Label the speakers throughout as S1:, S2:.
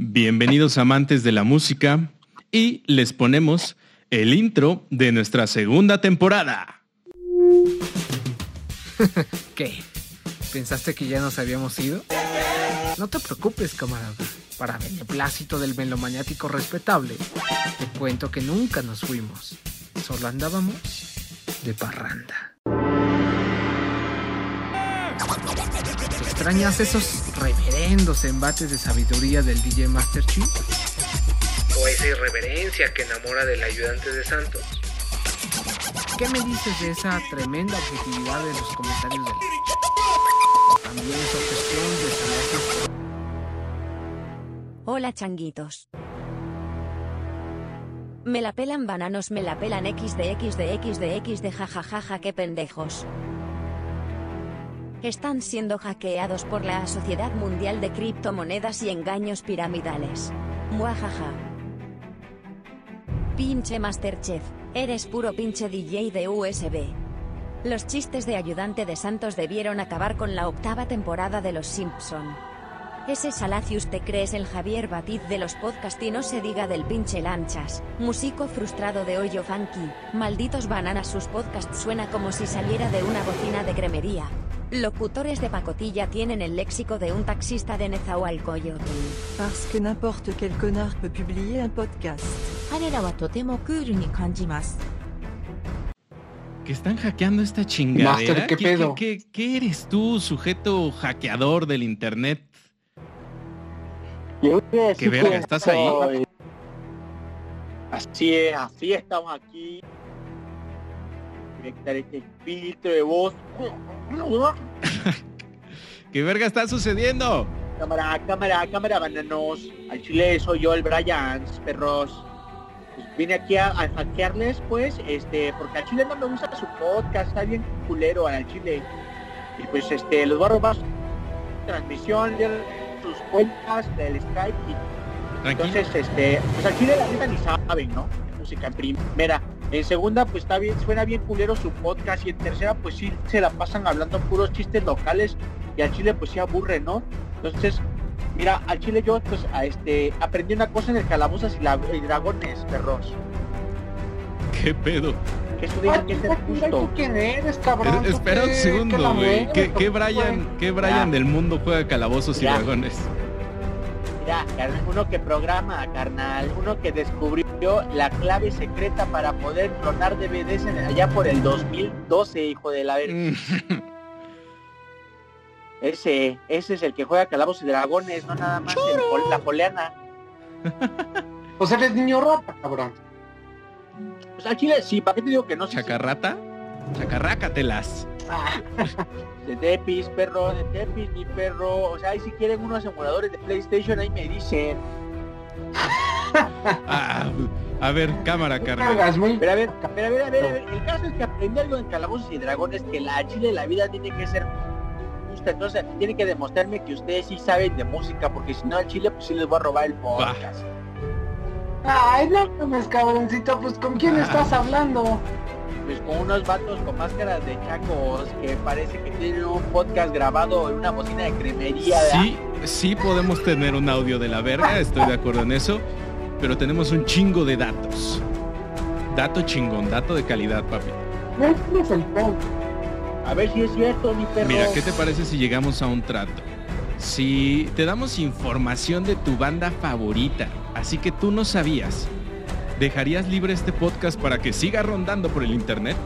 S1: Bienvenidos amantes de la música y les ponemos el intro de nuestra segunda temporada.
S2: ¿Qué? ¿Pensaste que ya nos habíamos ido? No te preocupes, camarada. Para beneplácito del melomaniático respetable, te cuento que nunca nos fuimos. Solo andábamos de parranda. ¿Extrañas esos reverendos embates de sabiduría del DJ Master Chief? ¿O esa irreverencia que enamora del ayudante de Santos? ¿Qué me dices de esa tremenda objetividad de los comentarios del También su gestión de.
S3: Hola changuitos. Me la pelan bananos, me la pelan XD XD XD XD jajajaja, qué pendejos. Están siendo hackeados por la Sociedad Mundial de Criptomonedas y Engaños Piramidales. Muajaja. Pinche Masterchef, eres puro pinche DJ de USB. Los chistes de ayudante de Santos debieron acabar con la octava temporada de Los Simpson. Ese Salacius te crees el Javier Batiz de los podcasts y no se diga del pinche Lanchas, músico frustrado de hoyo funky, malditos bananas sus podcasts suena como si saliera de una bocina de cremería. Locutores de pacotilla tienen el léxico de un taxista de Nezahualcóyotl.
S4: Parce que n'importe quel connard peut publier un podcast.
S1: Que están hackeando esta chingadera.
S2: Master, ¿qué, pedo?
S1: ¿Qué, qué, qué eres tú, sujeto hackeador del internet?
S5: Yo ¿Qué
S1: verga, estás ahí?
S5: Eh, así es, así estamos aquí. Voy a quitar este filtro de voz.
S1: ¿Qué verga está sucediendo?
S5: Cámara, cámara, cámara, bananos. Al chile soy yo, el Brian, perros. Pues vine aquí a, a hackearles, pues, este, porque al chile no me gusta su podcast, está bien culero al chile. Y pues, este, los voy a robar transmisión, sus cuentas del Skype y. Entonces, este, pues al chile la neta ni saben, ¿no? Música en primera. En segunda, pues está bien, suena bien culero su podcast. Y en tercera, pues sí se la pasan hablando puros chistes locales. Y al chile, pues sí aburre, ¿no? Entonces, mira, al chile yo, pues, a este, aprendí una cosa en el calabozas y, la- y dragones, perros.
S1: ¿Qué pedo?
S5: Que eso tiene que ser justo.
S2: quién eres, cabrón?
S1: Es- espera un segundo, güey. ¿Qué, qué Brian, qué Brian del mundo juega calabozos y
S5: Ya.
S1: dragones?
S5: Carnal, uno que programa, carnal, uno que descubrió la clave secreta para poder clonar DVDs en- allá por el 2012, hijo de la verga.
S1: Mm,
S5: Ese, ese es el que juega Calabozos y Dragones, no nada más el la poleana.
S2: Pues eres niño rata, cabrón.
S5: Pues al chile, sí, ¿para qué te digo que no? Sí, sí.
S1: ¿Chacarrata? Chacarrácatelas.
S5: De Tepis, perro, de Tepis, mi perro. O sea, ahí si quieren unos emuladores de PlayStation, ahí me dicen.
S1: Ah, a ver, cámara, carnal.
S2: muy...
S5: Pero a ver, pero a ver, a ver, a ver. El caso es que aprendí algo en Calabozos y Dragones, que la chile la vida tiene que ser justa. Entonces, tiene que demostrarme que ustedes sí saben de música, porque si no, al chile, pues sí les voy a robar el podcast.
S2: Ay, no mames, cabroncito, pues ¿con quién
S1: Ah.
S2: estás hablando?
S5: Pues con unos vatos con máscaras de chacos que parece que tienen un podcast grabado en una bocina de cremería. ¿verdad?
S1: Sí, sí podemos tener un audio de la verga, estoy de acuerdo en eso, pero tenemos un chingo de datos. Dato chingón, dato de calidad, papi.
S2: No tienes el.
S5: A ver si es cierto, mi perro.
S1: Mira, ¿qué te parece si llegamos a un trato? Si te damos información de tu banda favorita, así que tú no sabías, ¿dejarías libre este podcast para que siga rondando por el internet?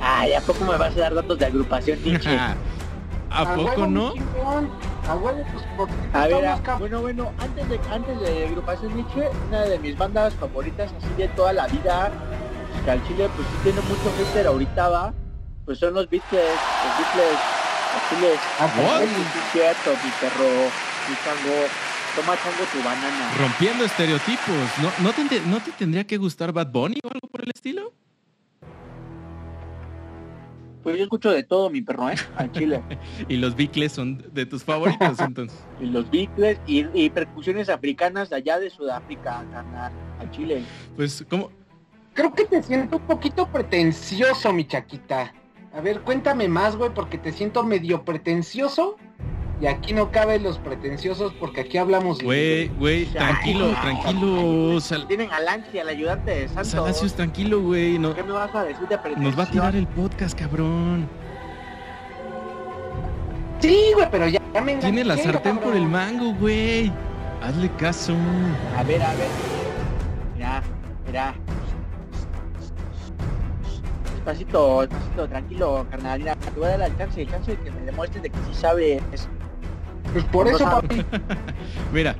S5: Ay, ¿a poco me vas a dar datos de agrupación, Nietzsche?
S1: ¿A poco no?
S2: A pues
S5: ver, bueno, bueno, antes de antes de agrupación Nietzsche, una de mis bandas favoritas así de toda la vida, pues, que al Chile pues sí tiene mucho hater ahorita va, pues son los Beatles, los Beatles, los Chiles.
S2: Ah,
S1: What?
S5: Sí, sí, es cierto, mi perro, mi toma chango tu banana.
S1: Rompiendo estereotipos. ¿No, no, te, ¿No te tendría que gustar Bad Bunny o algo por el estilo?
S5: Pues yo escucho de todo, mi perro, ¿eh? Al Chile.
S1: Y los Beatles son de tus favoritos, entonces.
S5: y los Beatles y, y percusiones africanas de allá de Sudáfrica, al Chile.
S1: Pues, ¿cómo?
S2: Creo que te siento un poquito pretencioso, mi chaquita. A ver, cuéntame más, güey, porque te siento medio pretencioso y aquí no caben los pretenciosos porque aquí hablamos
S1: Güey, güey, tranquilo, tranquilo. Sal
S5: Tienen al Anchi, al ayudante de Santos.
S1: Salacios, tranquilo, güey. No,
S5: ¿Qué me vas a decir de
S1: nos va a tirar el podcast, cabrón.
S2: Sí, güey, pero ya, ya me
S1: Tiene la sartén por el mango, güey. Hazle caso.
S5: A ver, a ver. Mira, mira. Despacito, despacito, tranquilo, carnal. Mira, te voy a dar el chance, el chance de que me demuestres de que sí sabes.
S2: Pues por eso, papi.
S1: Mira,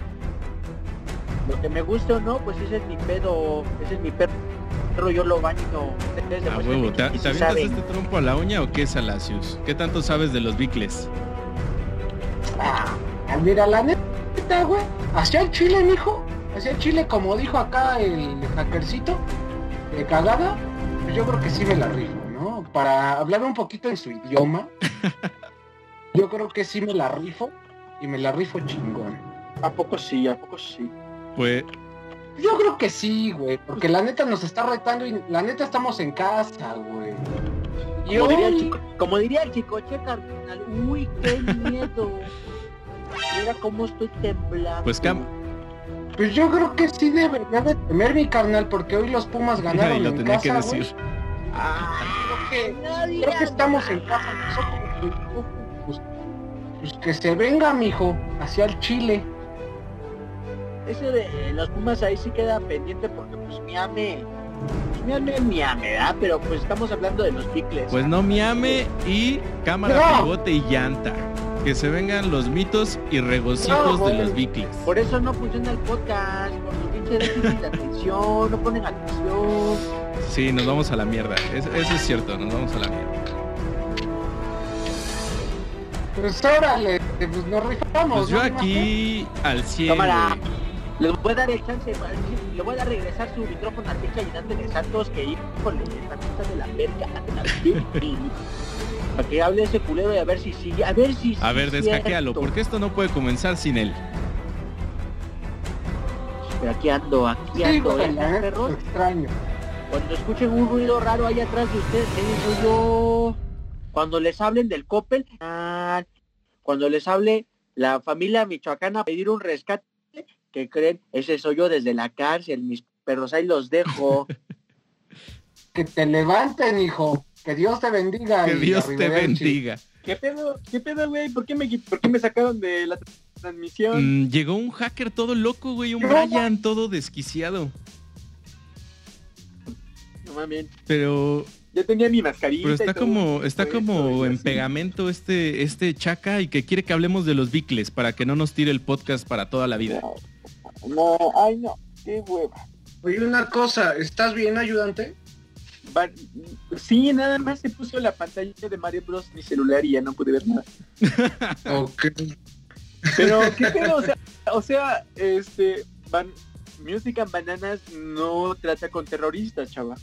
S5: Lo que me guste o no, pues ese es mi pedo, ese es mi perro. Yo lo baño. Ustedes
S1: a
S5: demuéstrenme
S1: huevo, ¿te, te avientas
S5: saben.
S1: este trompo a la uña o qué, Salacios? ¿Qué tanto sabes de los bicles?
S2: Ah, mira, la neta, güey. Hacia el chile, mijo. Hacia el chile, como dijo acá el hackercito de cagada. Pues yo creo que sí me la rifo, ¿no? Para hablar un poquito en su idioma. yo creo que sí me la rifo. Y me la rifo chingón.
S5: ¿A poco sí? ¿A poco sí?
S1: Pues,
S2: Yo creo que sí, güey. Porque la neta nos está retando y la neta estamos en casa, güey. Y
S5: Como diría, el chico, como diría el chico, che carnal, uy, qué miedo. Mira cómo estoy temblando.
S1: Pues, Cam-
S2: Pues yo creo que sí debería de temer mi carnal, porque hoy los Pumas ganaron
S1: y lo
S2: en
S1: tenía
S2: casa,
S1: que decir.
S5: Ah,
S2: Creo que, creo que estamos en casa nosotros. Pues, que se venga, mijo, hacia el Chile.
S5: Eso de eh, los Pumas ahí sí queda pendiente porque pues Miame, pues Miame, Miame, ¿verdad? Pero pues estamos hablando de los picles.
S1: Pues no miame y cámara,
S2: No.
S1: pivote y llanta. Que se vengan los mitos y regocijos
S2: No,
S1: de los bicles.
S5: Por eso no funciona el podcast, por su pinche déficit de atención, no ponen atención.
S1: Sí, nos vamos a la mierda. Es- eso es cierto, nos vamos a la mierda.
S2: Pues órale, pues nos rifamos.
S1: Pues yo
S2: ¿no?
S1: aquí al 100.
S5: Cámara. Les voy a dar el chance, le voy a dar regresar su micrófono al pinche ayudante de Santos que híjole, esta cosa de la verga, de la Para que hable ese culero y a ver si sigue, a ver si
S1: A ver,
S5: sí es
S1: descaquealo, porque esto no puede comenzar sin él.
S5: Pero aquí ando, aquí
S2: Sí,
S5: ando, ¿eh,
S2: la neta,
S5: perros?
S2: lo extraño.
S5: Cuando escuchen un ruido raro ahí atrás de ustedes, soy yo. Cuando les hablen del Coppel, cuando les hable la familia michoacana a pedir un rescate, que creen? Ese soy yo desde la cárcel, mis perros ahí los dejo.
S2: Que te levanten, hijo. Que Dios te bendiga.
S1: Que Dios te bendiga.
S5: ¿Qué pedo? ¿Qué pedo, güey? ¿Por qué me, por qué me sacaron de la transmisión?
S1: Mm, llegó un hacker todo loco, güey, un. Brian todo desquiciado.
S5: No mames.
S1: Pero,
S5: Ya tenía mi mascarilla.
S1: pero
S5: y
S1: está
S5: todo
S1: como, está como en
S5: así.
S1: pegamento este, este chaca y que quiere que hablemos de los bicles para que no nos tire el podcast para toda la vida.
S5: No, ay no, qué hueva.
S2: Oye, una cosa, ¿estás bien, ayudante?
S5: Va- Sí, nada más se puso la pantalla de Mario Bros. mi celular y ya no pude ver nada.
S2: Ok.
S5: Pero, ¿qué pedo? O sea, o sea, este, van, Music and Bananas no trata con terroristas, chava.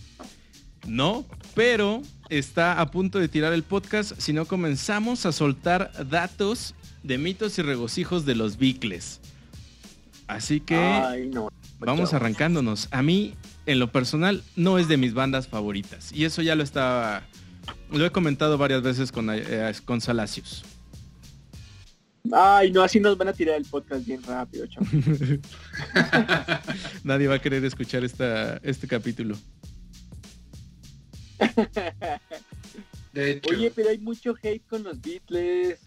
S1: No, pero está a punto de tirar el podcast si no comenzamos a soltar datos de mitos y regocijos de los bicles. Así que
S5: Ay, no.
S1: vamos arrancándonos. A mí, en lo personal, no es de mis bandas favoritas. Y eso ya lo estaba... Lo he comentado varias veces con, eh, con Salacios.
S5: Ay, no, así nos van a tirar el podcast bien rápido, chava.
S1: Nadie va a querer escuchar esta, este capítulo.
S2: De hecho.
S5: Oye, pero hay mucho hate con los Beatles.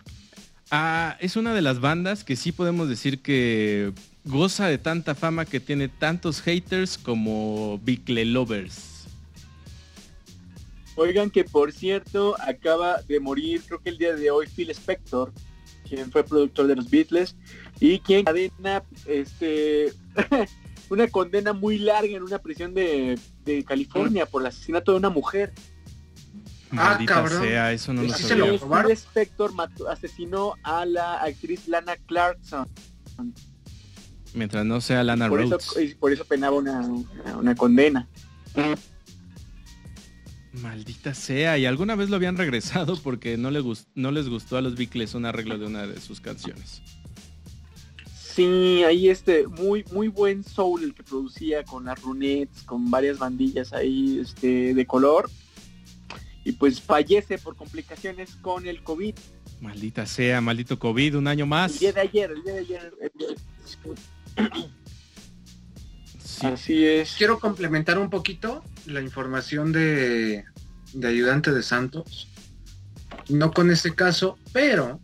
S1: Ah, es una de las bandas que sí podemos decir que goza de tanta fama que tiene tantos haters como Bicle Lovers.
S5: Oigan que por cierto acaba de morir, creo que el día de hoy, Phil Spector, quien fue productor de los Beatles y quien cadena este una condena muy larga en una prisión de, de California por el asesinato de una mujer.
S2: Ah,
S1: Maldita
S2: cabrón.
S1: sea, eso no lo
S2: ¿Sí se
S1: sabía.
S5: Phil Spector mató- asesinó a la actriz Lana Clarkson.
S1: Mientras no sea Lana
S5: Por
S1: Rhodes.
S5: por eso penaba una, una, condena.
S1: Maldita sea. Y alguna vez lo habían regresado porque no, le gus- no les gustó a los Bicles un arreglo de una de sus canciones.
S5: Sí, ahí este, muy, muy buen soul el que producía con las runettes, con varias bandillas ahí este, de color. Y pues fallece por complicaciones con el COVID.
S1: Maldita sea, maldito COVID, un año más.
S5: El día de ayer, el día de ayer. el día- Así es.
S2: Quiero complementar un poquito la información de, de ayudante de Santos. No con este caso, pero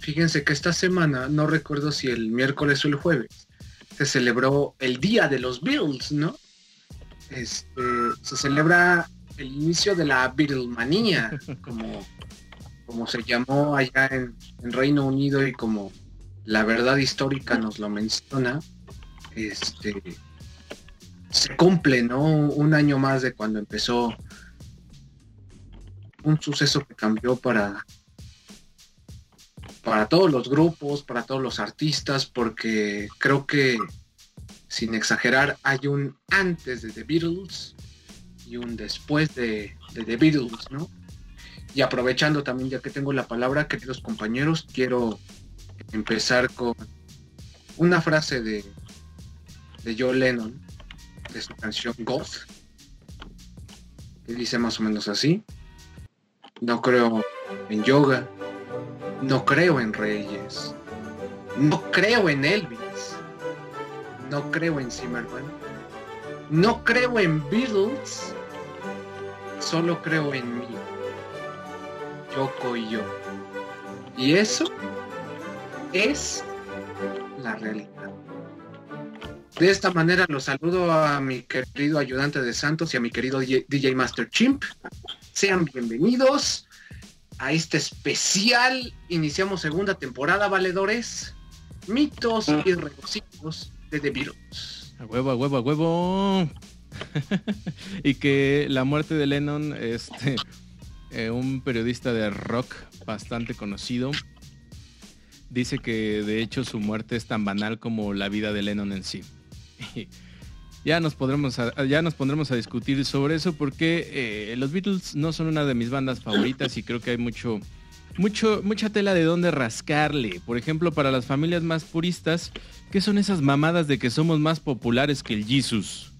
S2: fíjense que esta semana, no recuerdo si el miércoles o el jueves, se celebró el Día de los Beatles, ¿no? Este, se celebra el inicio de la Beatlemanía, como, como se llamó allá en, en Reino Unido y como la verdad histórica nos lo menciona. Este, se cumple, ¿no? Un año más de cuando empezó un suceso que cambió para para todos los grupos, para todos los artistas, porque creo que sin exagerar hay un antes de The Beatles y un después de, de The Beatles, ¿no? Y aprovechando también, ya que tengo la palabra, queridos compañeros, quiero empezar con una frase de, de John Lennon, de su canción Goth, que dice más o menos así. No creo en yoga, no creo en reyes, no creo en Elvis, no creo en Zimmerman, no creo en Beatles, solo creo en mí, Yoko y yo. Y eso es la realidad. De esta manera los saludo a mi querido ayudante de Santos y a mi querido DJ DJ Master Chimp. Sean bienvenidos a este especial. Iniciamos segunda temporada, valedores. Mitos y regocijos de The Beatles.
S1: A huevo, a huevo, a huevo. y que la muerte de Lennon, este, eh, un periodista de rock bastante conocido, dice que de hecho su muerte es tan banal como la vida de Lennon en sí. ya nos podremos a, ya nos pondremos a discutir sobre eso porque eh, los Beatles no son una de mis bandas favoritas y creo que hay mucho mucho mucha tela de dónde rascarle. Por ejemplo, para las familias más puristas, ¿qué son esas mamadas de que somos más populares que el Jesus?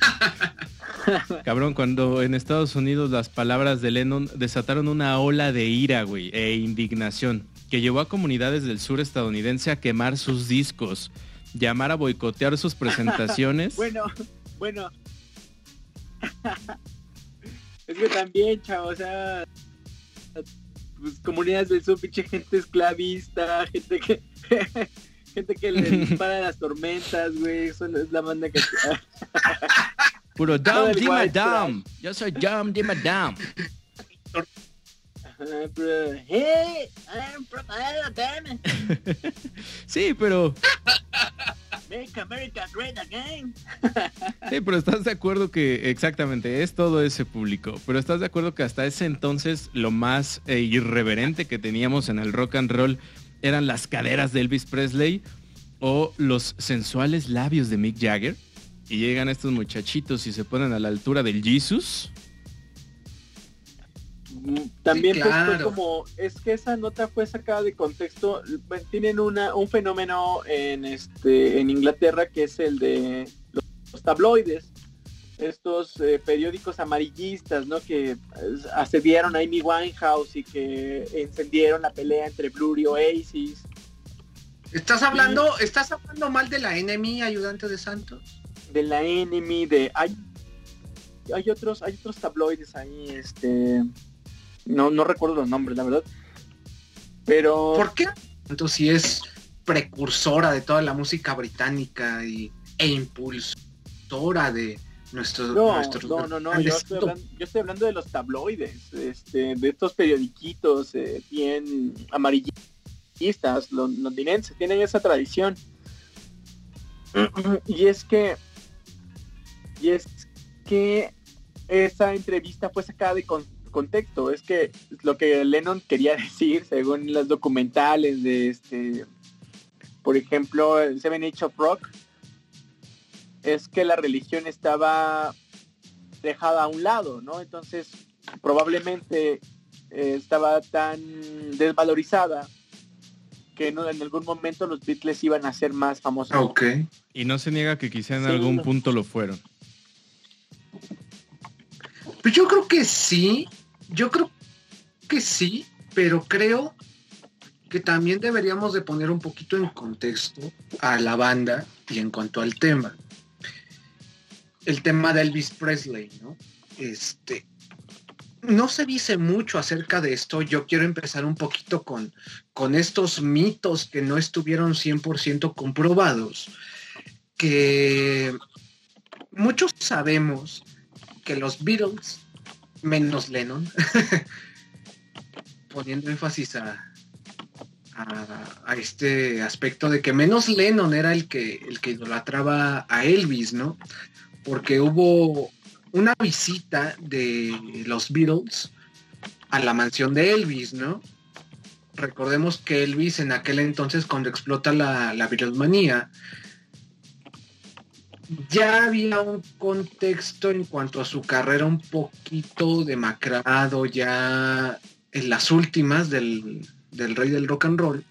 S1: Cabrón, cuando en Estados Unidos las palabras de Lennon desataron una ola de ira, güey, e indignación, que llevó a comunidades del sur estadounidense a quemar sus discos, llamar a boicotear sus presentaciones.
S5: Bueno, bueno. es que también, chavo, o sea, pues comunidades del sur, pinche gente esclavista, gente que gente que le dispara las tormentas, güey, eso es la banda que
S1: Puro
S5: Todo
S1: Dom
S5: el
S1: Di
S5: white
S1: Madame. Yo soy Dom Di Madame. Sí, pero
S5: make America great again.
S1: Sí, pero estás de acuerdo que exactamente es todo ese público, pero estás de acuerdo que hasta ese entonces lo más eh, irreverente que teníamos en el rock and roll eran las caderas de Elvis Presley o los sensuales labios de Mick Jagger y llegan estos muchachitos y se ponen a la altura del Jesus.
S5: También
S2: Sí,
S5: pues, como es que esa nota fue sacada de contexto. Tienen una un fenómeno en este en Inglaterra que es el de los, tabloides, estos eh, periódicos amarillistas, ¿no? Que eh, asediaron a Amy Winehouse y que encendieron la pelea entre Blur y Oasis.
S2: ¿Estás hablando, estás hablando mal de la enemy ayudante de Santos?
S5: de la Enemy, de hay hay otros hay otros tabloides ahí, este no no recuerdo los nombres, la verdad. Pero
S2: ¿Por qué? Entonces si es precursora de toda la música británica y, e impulsora de nuestro,
S5: no,
S2: nuestros
S5: no, no, no, yo estoy, hablando, yo estoy hablando de los tabloides, este, de estos periodiquitos eh, bien amarillistas, lon- londinenses, tienen esa tradición. Y es que, y es que esa entrevista fue sacada de con- contexto. Es que lo que Lennon quería decir, según los documentales de este, por ejemplo, el Seven Age of Rock, es que la religión estaba dejada a un lado, ¿no? Entonces, probablemente eh, estaba tan desvalorizada que no, en algún momento los Beatles iban a ser más famosos.
S2: Ok.
S1: Y no se niega que quizá en
S5: Sí,
S1: algún
S5: no.
S1: punto lo fueron.
S2: Pues yo creo que sí, yo creo que sí, pero creo que también deberíamos de poner un poquito en contexto a la banda y en cuanto al tema. El tema de Elvis Presley, ¿no? Este, no se dice mucho acerca de esto. Yo quiero empezar un poquito con, con estos mitos que no estuvieron 100% comprobados. Que muchos sabemos que los Beatles, menos Lennon, poniendo énfasis a, a, este aspecto de que menos Lennon era el que, el que idolatraba a Elvis, ¿no? Porque hubo una visita de los Beatles a la mansión de Elvis, ¿no? Recordemos que Elvis en aquel entonces, cuando explota la, la Beatlemanía, ya había un contexto en cuanto a su carrera un poquito demacrado, ya en las últimas del, del rey del rock and roll.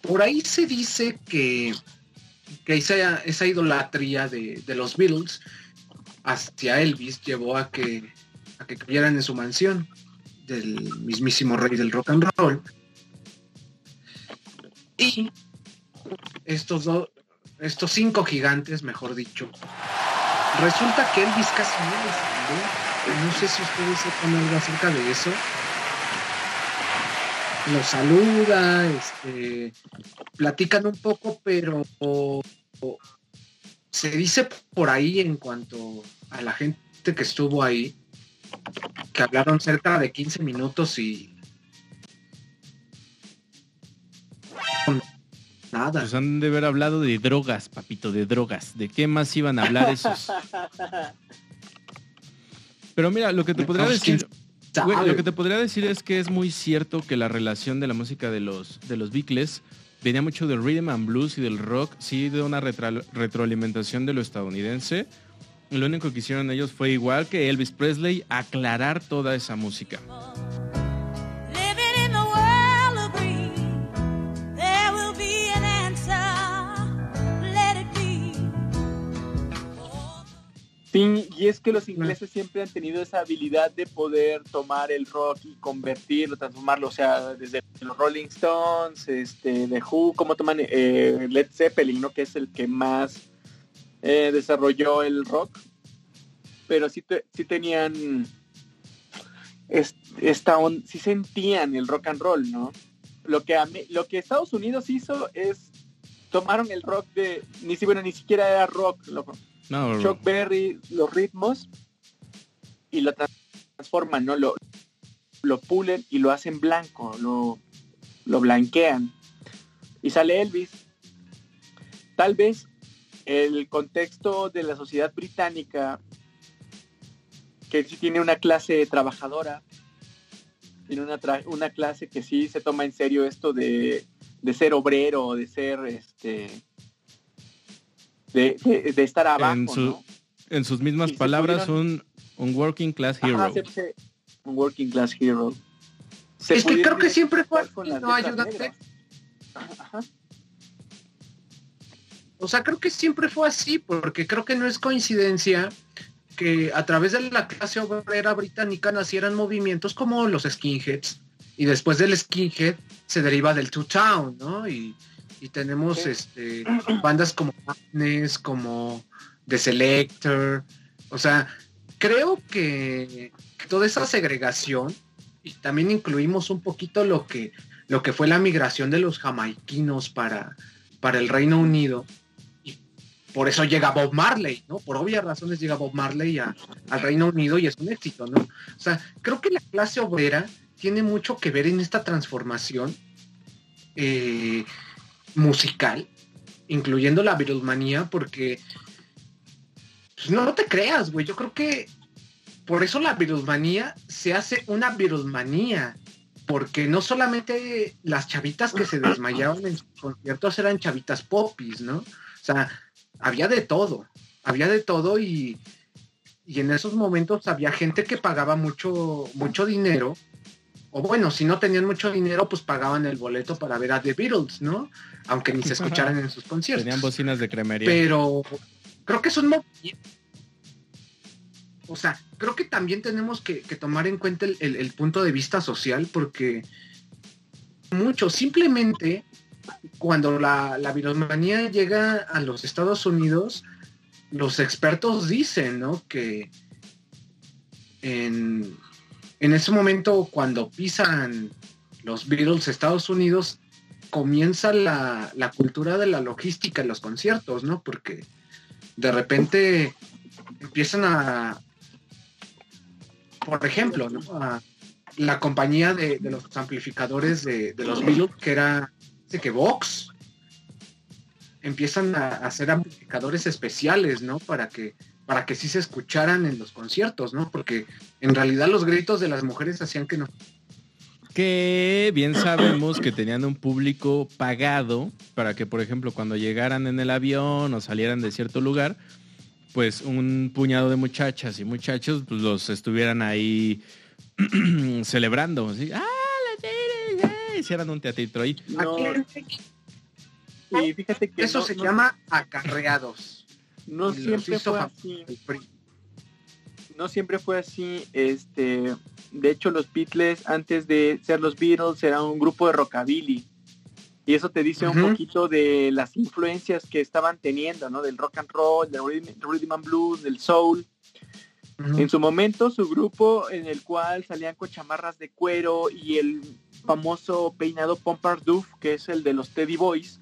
S2: Por ahí se dice que, que esa, esa idolatría de, de los Beatles hacia Elvis llevó a que, a que cayeran en su mansión del mismísimo rey del rock and roll. Y estos dos, estos cinco gigantes, mejor dicho, resulta que Elvis casi no No sé si ustedes sepan algo acerca de eso. Lo saluda, este, platican un poco, pero se dice por ahí en cuanto a la gente que estuvo ahí, que hablaron cerca de 15 minutos y... Nada.
S1: Pues han de haber hablado de drogas, papito, de drogas. ¿De qué más iban a hablar esos? Pero mira, lo que te podría decir... lo que te podría decir es que es muy cierto que la relación de la música de los, de los Beatles venía mucho del rhythm and blues y del rock, sí de una retroalimentación de lo estadounidense. lo único que hicieron ellos fue igual que Elvis Presley, aclarar toda esa música.
S5: Y es que los ingleses siempre han tenido esa habilidad de poder tomar el rock y convertirlo, transformarlo, o sea, desde los Rolling Stones, este, The Who, cómo toman eh, Led Zeppelin, ¿no? Que es el que más eh, desarrolló el rock, pero sí, sí tenían esta sí sentían el rock and roll, ¿no? Lo que, lo que Estados Unidos hizo es tomaron el rock de, ni si bueno, ni siquiera era rock, loco Chuck Berry, los ritmos y lo transforman, ¿no? Lo, lo pulen y lo hacen blanco, lo, lo blanquean. Y sale Elvis. Tal vez el contexto de la sociedad británica, que sí tiene una clase trabajadora, tiene una, una clase que sí se toma en serio esto de, de ser obrero, de ser este de, estar abajo.
S1: En, sus mismas palabras, un, un, working class hero.
S5: un working class hero.
S2: es que creo que siempre fue no, ayúdate. O sea, creo que siempre fue así, porque creo que no es coincidencia que a través de la clase obrera británica nacieran movimientos como los skinheads, y después del skinhead se deriva del two town, ¿no? Y, y tenemos este bandas como Madness, como The Selector, o sea, creo que toda esa segregación y también incluimos un poquito lo que lo que fue la migración de los jamaiquinos para para el Reino Unido y por eso llega Bob Marley, ¿no? Por obvias razones llega Bob Marley al Reino Unido y es un éxito, ¿no? O sea, creo que la clase obrera tiene mucho que ver en esta transformación eh, musical, incluyendo la Beatlemanía, porque pues, no, te creas, güey. Yo creo que por eso la Beatlemanía se hace una Beatlemanía. Porque no solamente las chavitas que se desmayaban en sus conciertos eran chavitas popis, ¿no? O sea, había de todo. Había de todo y, y en esos momentos había gente que pagaba mucho, mucho dinero o bueno, si no tenían mucho dinero, pues pagaban el boleto para ver a The Beatles, ¿no? Aunque ni se escucharan en sus conciertos.
S1: Tenían bocinas de cremería.
S2: Pero creo que es un o sea, creo que también tenemos que, que tomar en cuenta el, el, el, punto de vista social porque mucho, simplemente cuando la, la virusmanía llega a los Estados Unidos, los expertos dicen, ¿no? Que en, en ese momento cuando pisan los Beatles Estados Unidos, comienza la, la, cultura de la logística en los conciertos, ¿no? Porque de repente empiezan a, por ejemplo, ¿no? La compañía de, de, los amplificadores de, de los Beatles, que era, sé que Vox, empiezan a, hacer amplificadores especiales, ¿no? Para que, para que sí se escucharan en los conciertos, ¿no? Porque en realidad los gritos de las mujeres hacían que no.
S1: Que bien sabemos que tenían un público pagado para que, por ejemplo, cuando llegaran en el avión o salieran de cierto lugar, pues un puñado de muchachas y muchachos pues los estuvieran ahí celebrando. ¿sí? ¡Ah, la Hicieran un teatrito ahí.
S5: No. Y fíjate que
S2: eso
S5: no,
S2: se
S5: no,
S2: llama acarreados.
S5: No siempre fue así. No siempre fue así. Este, de hecho, los Beatles, antes de ser los Beatles, era un grupo de rockabilly. Y eso te dice un poquito de las influencias que estaban teniendo, ¿no? Del rock and roll, del rhythm, and blues, del soul. En su momento, su grupo en el cual salían con chamarras de cuero y el famoso peinado Pompadour, que es el de los Teddy Boys.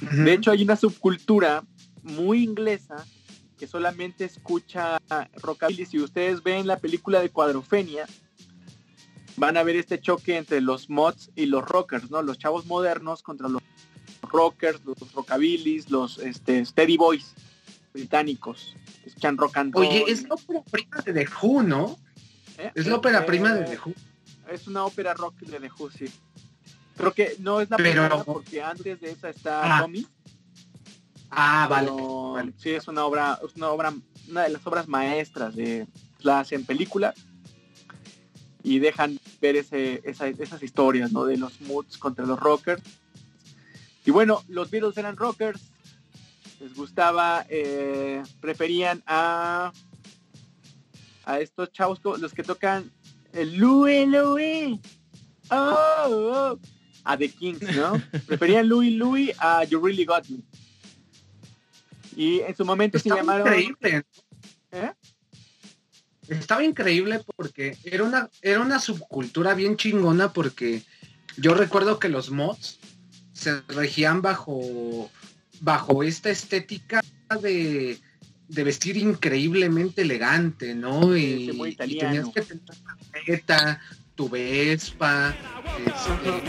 S5: De hecho, hay una subcultura muy inglesa que solamente escucha rockabilly. Si ustedes ven la película de Cuadrofenia, van a ver este choque entre los mods y los rockers, ¿no? Los chavos modernos contra los rockers, los rockabillys, los este, steady boys británicos. que Escuchan rock and roll.
S2: Oye, es la ópera prima de The Who, ¿no?
S5: ¿Eh?
S2: Es la ópera prima de
S5: Eh,
S2: The Who.
S5: Es una ópera rock de The Who, sí. Creo que no es la
S2: Pero-
S5: primera porque antes de esa está
S2: Ah,
S5: Tommy.
S2: Ah, vale.
S5: pero
S2: vale.
S5: Sí, es una obra, es una obra, una de las obras maestras de la hacen película y dejan ver ese, esa- esas historias, ¿no? De los moods contra los rockers. Y bueno, los Beatles eran rockers, les gustaba, eh, preferían a a estos chavos, los que tocan el Louis Louis, oh, oh, a The Kings, ¿no? Preferían Louis Louis a You Really Got Me. Y en su momento se
S2: Estaba
S5: llamaron...
S2: increíble.
S5: ¿Eh?
S2: Estaba increíble porque era una, era una subcultura bien chingona porque yo recuerdo que los mods se regían bajo, bajo esta estética de, de vestir increíblemente elegante, ¿no? Y, y tenías que tener tu Vespa, este,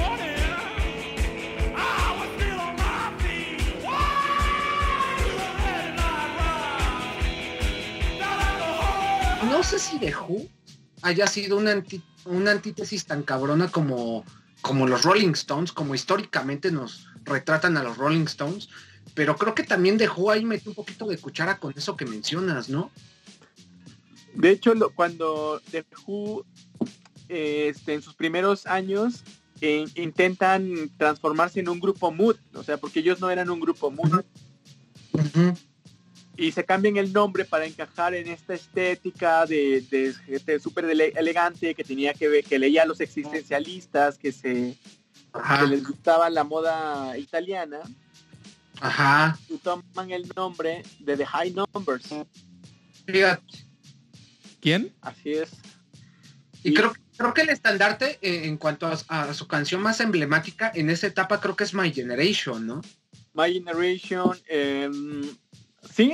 S2: no sé si The Who haya sido una, anti- una antítesis tan cabrona como, como los Rolling Stones, como históricamente nos retratan a los Rolling Stones, pero creo que también The Who ahí mete un poquito de cuchara con eso que mencionas, ¿no?
S5: De hecho, lo- cuando The Who, eh, este, en sus primeros años, eh, intentan transformarse en un grupo mood, o sea, porque ellos no eran un grupo mood. Y se cambian el nombre para encajar en esta estética de, de gente súper ele- elegante que tenía que ver, que leía a los existencialistas, que se que les gustaba la moda italiana,
S2: ajá.
S5: y toman el nombre de The High Numbers.
S2: Fíjate,
S1: ¿Quién?
S5: Así es.
S2: Y
S5: Y-
S2: creo, creo que el estandarte eh, en cuanto a, a su canción más emblemática en esa etapa creo que es My Generation, ¿no?
S5: My Generation, em, sí,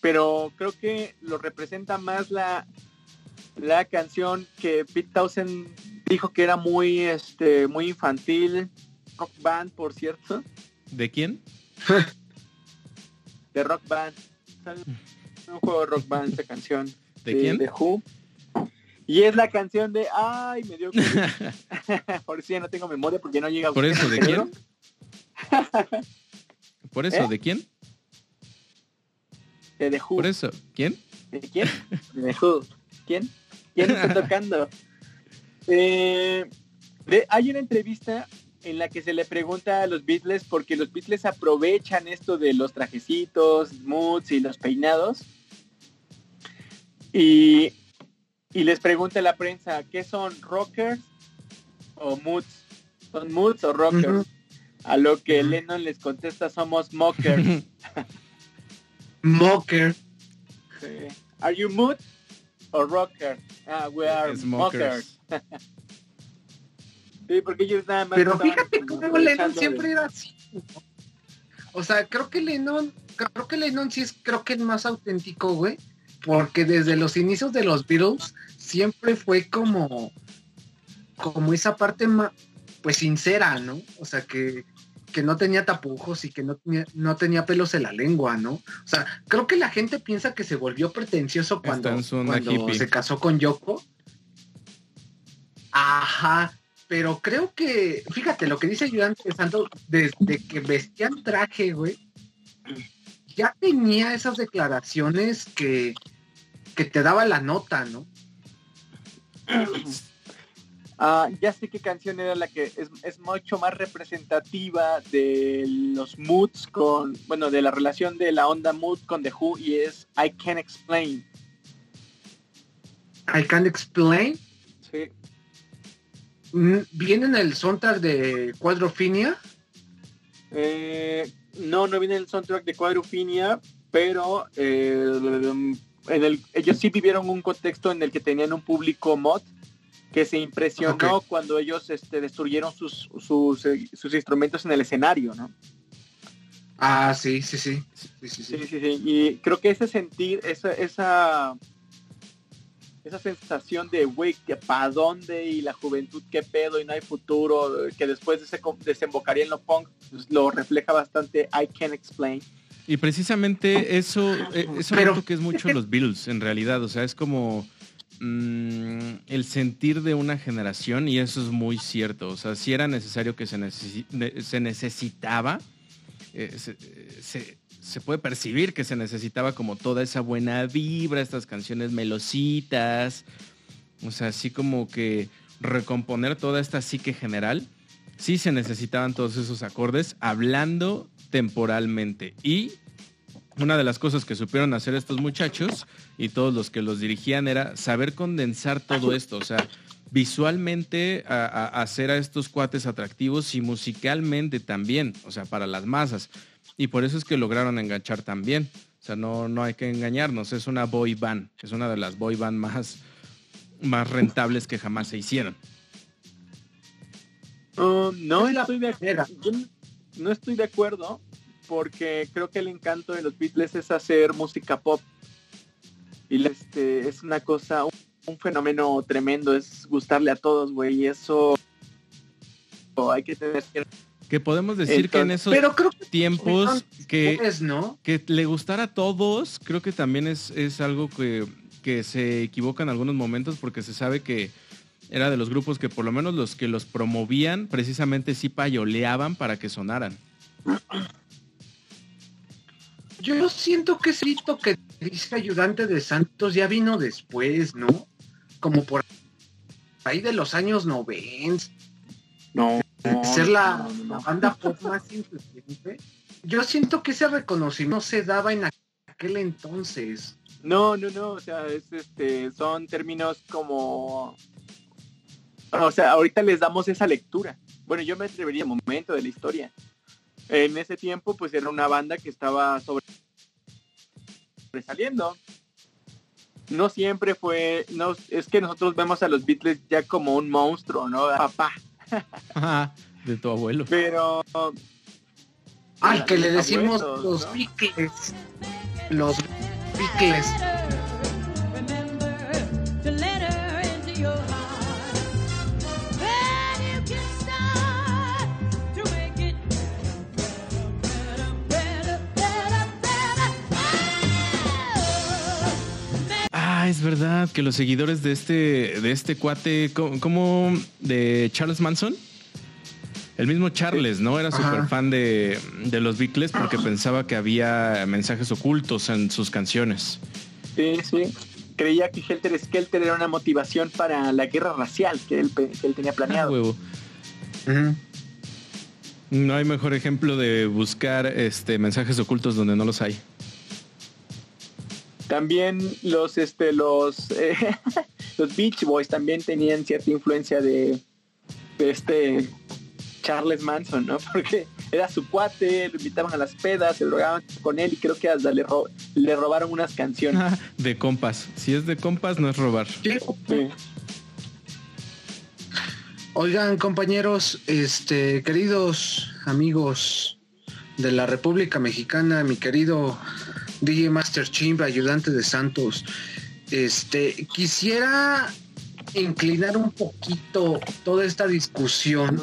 S5: pero creo que lo representa más la, la canción que Pete Townsend dijo que era muy, este, muy infantil, rock band, por cierto,
S1: ¿De quién?
S5: de rock band. Un juego de rock band esa canción.
S1: ¿De quién?
S5: De Who. Y es la canción de, ay, me dio... por si ya no tengo memoria porque no llega a
S1: Por eso, ¿de quién? Por eso,
S5: ¿Eh?
S1: ¿de quién?
S5: De The Who.
S1: Por eso, ¿quién?
S5: ¿De quién? De Who. ¿Quién? ¿Quién está tocando? Eh, de- hay una entrevista en la que se le pregunta a los Beatles porque los Beatles aprovechan esto de los trajecitos, moods y los peinados Y, y les pregunta a la prensa, ¿qué son rockers o moods? ¿Son moods o rockers? A lo que. Lennon les contesta, somos mockers.
S2: Mocker.
S5: Sí. Are you mood or rocker? Ah, we are
S1: Smokers.
S5: mockers. Sí, porque ellos nada más.
S2: Pero fíjate
S5: como
S2: cómo Lennon siempre
S5: de-
S2: era así. O sea, creo que Lennon, creo que Lennon sí es, creo que es más auténtico, güey. Porque desde los inicios de los Beatles siempre fue como, como esa parte más, pues sincera, ¿no? O sea, que, que no tenía tapujos y que no tenía, no tenía pelos en la lengua, ¿no? O sea, creo que la gente piensa que se volvió pretencioso cuando, cuando
S1: hippie.
S2: se casó con Yoko. Ajá, pero creo que, fíjate, lo que dice Ayudante de Santos, desde que vestían traje, güey, ya tenía esas declaraciones que, que te daba la nota, ¿no?
S5: Ah, ya sé qué canción era la que es, es mucho más representativa de los moods con, bueno, de la relación de la onda mood con The Who y es I Can't Explain.
S2: I can't explain.
S5: Sí.
S2: Mm, Viene en el soundtrack de Quadrofinia.
S5: Eh, no, no viene el soundtrack de Quadrofinia, pero eh, en el, ellos sí vivieron un contexto en el que tenían un público mod que se impresionó cuando ellos este, destruyeron sus, sus, eh, sus instrumentos en el escenario, ¿no?
S2: Ah, sí, sí, sí. Sí, sí, sí.
S5: Sí, sí, sí. Y creo que ese sentir, esa, esa, esa sensación de, güey, que para dónde y la juventud, qué pedo y no hay futuro, que después se desembocaría en lo punk, pues, lo refleja bastante I Can't Explain.
S1: Y precisamente eso, eh, eso
S2: Pero-
S1: que es mucho los Beatles, en realidad. O sea, es como mm, el sentir de una generación y eso es muy cierto. O sea, si era necesario que se, se necesitaba, se, eh, se- se puede percibir que se necesitaba como toda esa buena vibra, estas canciones melositas. O sea, así como que recomponer toda esta psique general. Sí se necesitaban todos esos acordes hablando temporalmente. Y una de las cosas que supieron hacer estos muchachos y todos los que los dirigían era saber condensar todo esto. O sea, visualmente hacer a estos cuates atractivos y musicalmente también. O sea, para las masas. Y por eso es que lograron enganchar también. O sea, no, no hay que engañarnos. Es una boy band. Es una de las boy band más, más rentables que jamás se hicieron.
S5: Um, no
S2: Es la
S5: yo no estoy de acuerdo porque creo que el encanto de los Beatles es hacer música pop y este es una cosa un, un fenómeno tremendo es gustarle a todos güey y eso hay que tener
S1: Que podemos decir que en esos
S2: Pero creo que
S1: tiempos que,
S2: después, ¿no?
S1: que le gustara a todos, creo que también es, es algo que, que se equivoca en algunos momentos porque se sabe que era de los grupos que por lo menos los que los promovían precisamente sí payoleaban para que sonaran.
S2: Yo siento que ese grito que dice ayudante de Santos ya vino después, ¿no? Como por ahí de los años 90,
S5: no
S2: ser la,
S5: no, no, no.
S2: la banda pop más influyente. Yo siento que ese reconocimiento no se daba en aquel entonces.
S5: No, no, no, o sea, es este, son términos como, o sea, ahorita les damos esa lectura. Bueno, yo me atrevería un momento de la historia. En ese tiempo, pues era una banda que estaba sobre sobresaliendo. No siempre fue, no, es que nosotros vemos a los Beatles ya como un monstruo, ¿no? Papá,
S1: de tu abuelo.
S5: pero
S2: Ay, que le decimos
S5: abuelos,
S2: los
S5: ¿no?
S2: picles. Los picles.
S1: Ah, es verdad que los seguidores de este, de este cuate, co- como de Charles Manson, el mismo Charles, ¿no? Era
S2: Ajá.
S1: súper fan de, de los Beatles porque pensaba que había mensajes ocultos en sus canciones.
S5: sí, sí. Creía que Helter Skelter era una motivación para la guerra racial que él, pe- que él tenía
S1: Ah,
S5: planeado.
S2: Ujú.
S1: No hay mejor ejemplo de buscar este mensajes ocultos donde no los hay.
S5: También los, este, los, eh, los Beach Boys también tenían cierta influencia de, de este Charles Manson, ¿no? Porque era su cuate, lo invitaban a las pedas, se drogaban con él y creo que hasta le, le robaron unas canciones.
S1: de compas. Si es de compas, no es robar.
S2: Oigan, compañeros, este, queridos amigos de la República Mexicana, mi querido DJ Master Chimba, ayudante de Santos. Este, quisiera inclinar un poquito toda esta discusión